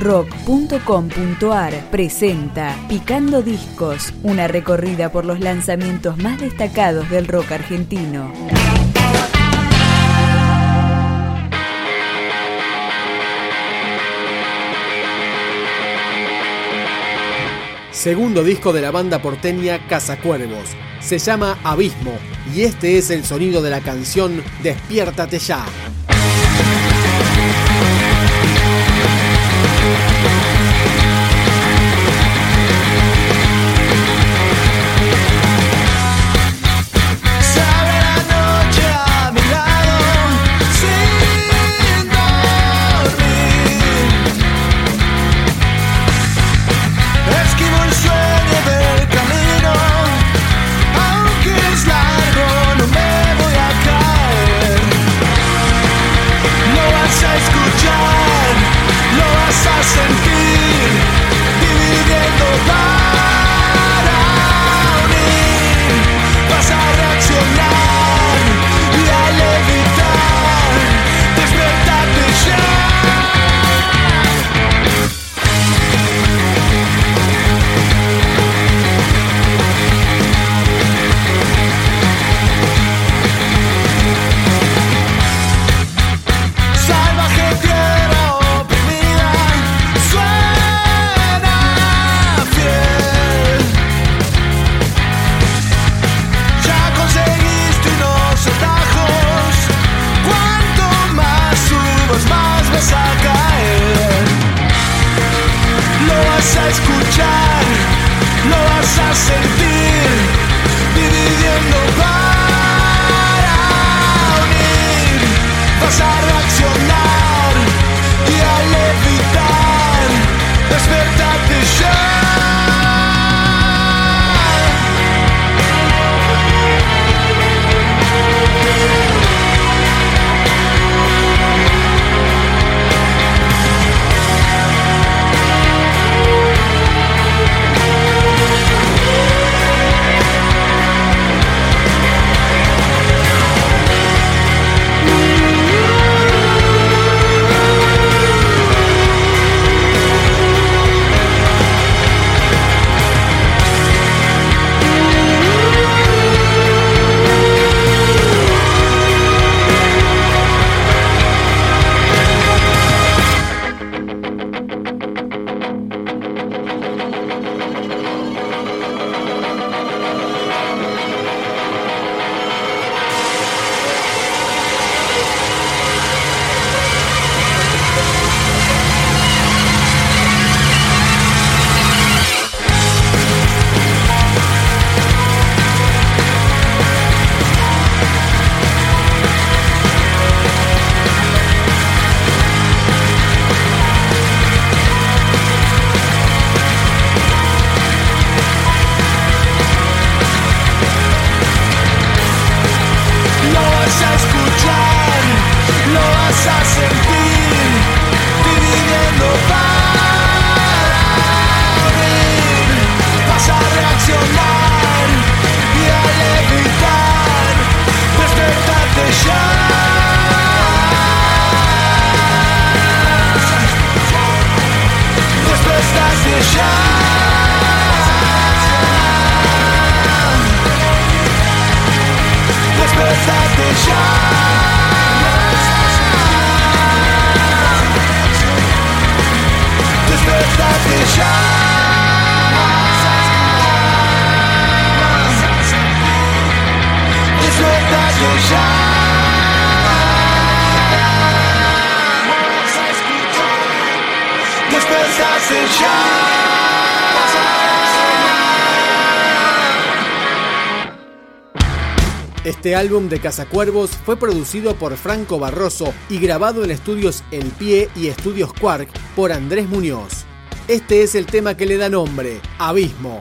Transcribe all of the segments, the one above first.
rock.com.ar presenta Picando Discos, una recorrida por los lanzamientos más destacados del rock argentino. Segundo disco de la banda porteña Cazacuervos. Se llama Abismo y este es el sonido de la canción Despiértate ya. and Este álbum de Cazacuervos fue producido por Franco Barroso y grabado en estudios El Pie y estudios Quark por Andrés Muñoz. Este es el tema que le da nombre, Abismo.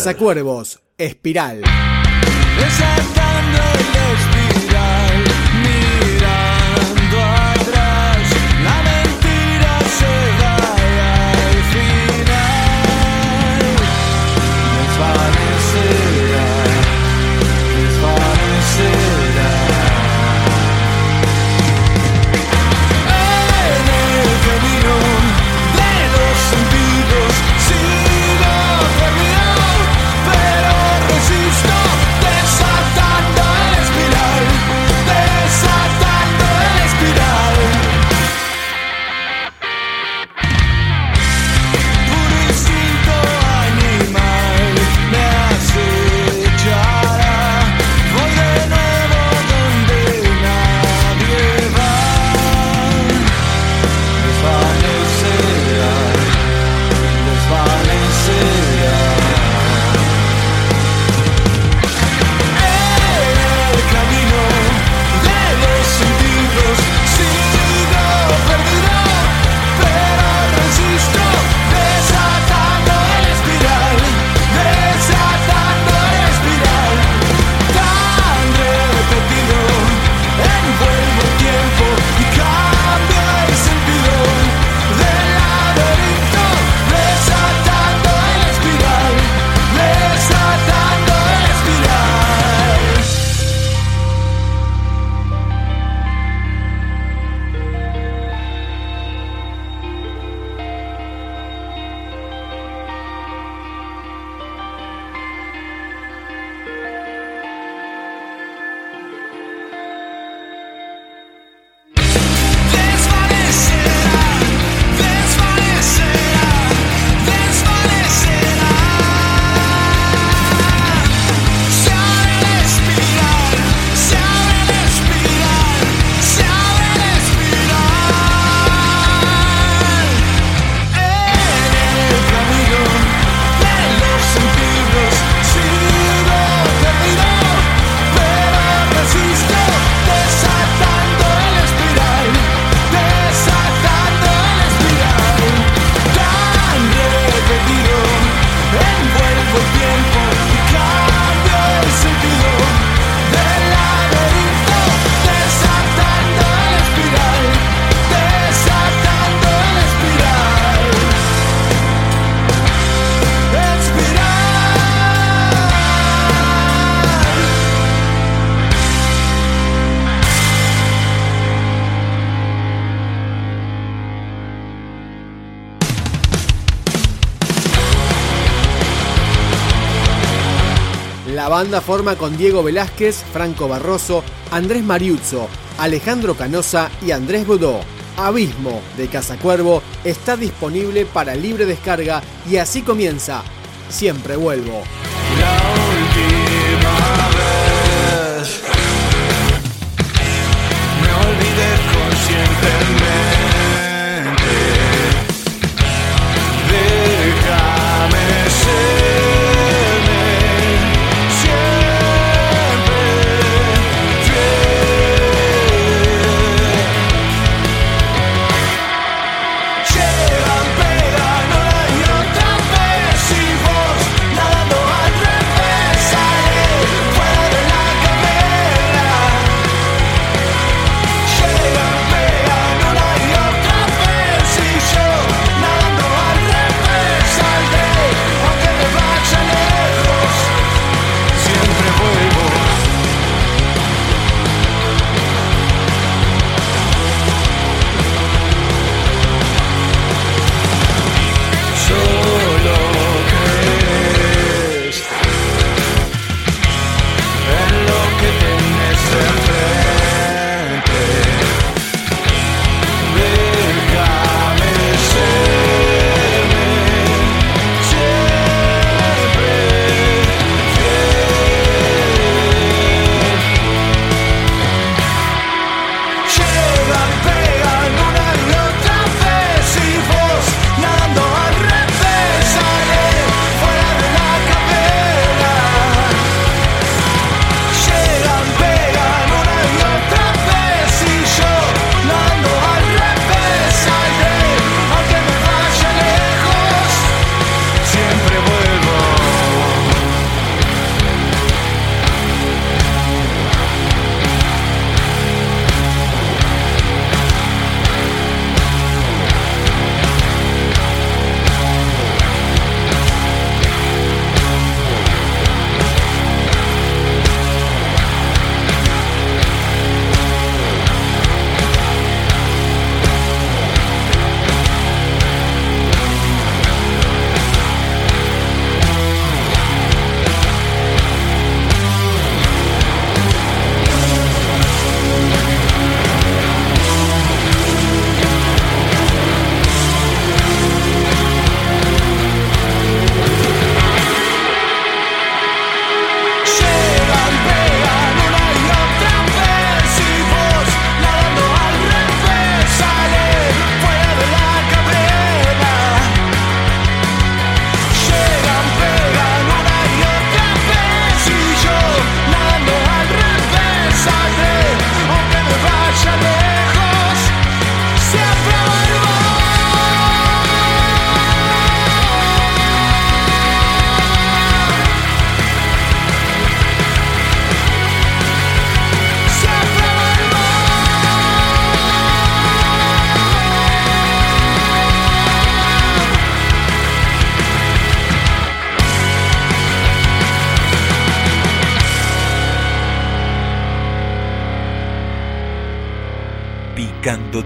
Cazacuervos, Espiral. Banda forma con Diego Velázquez, Franco Barroso, Andrés Mariuzzo, Alejandro Canosa y Andrés Bodó. Abismo de Cazacuervo está disponible para libre descarga y así comienza. Siempre vuelvo.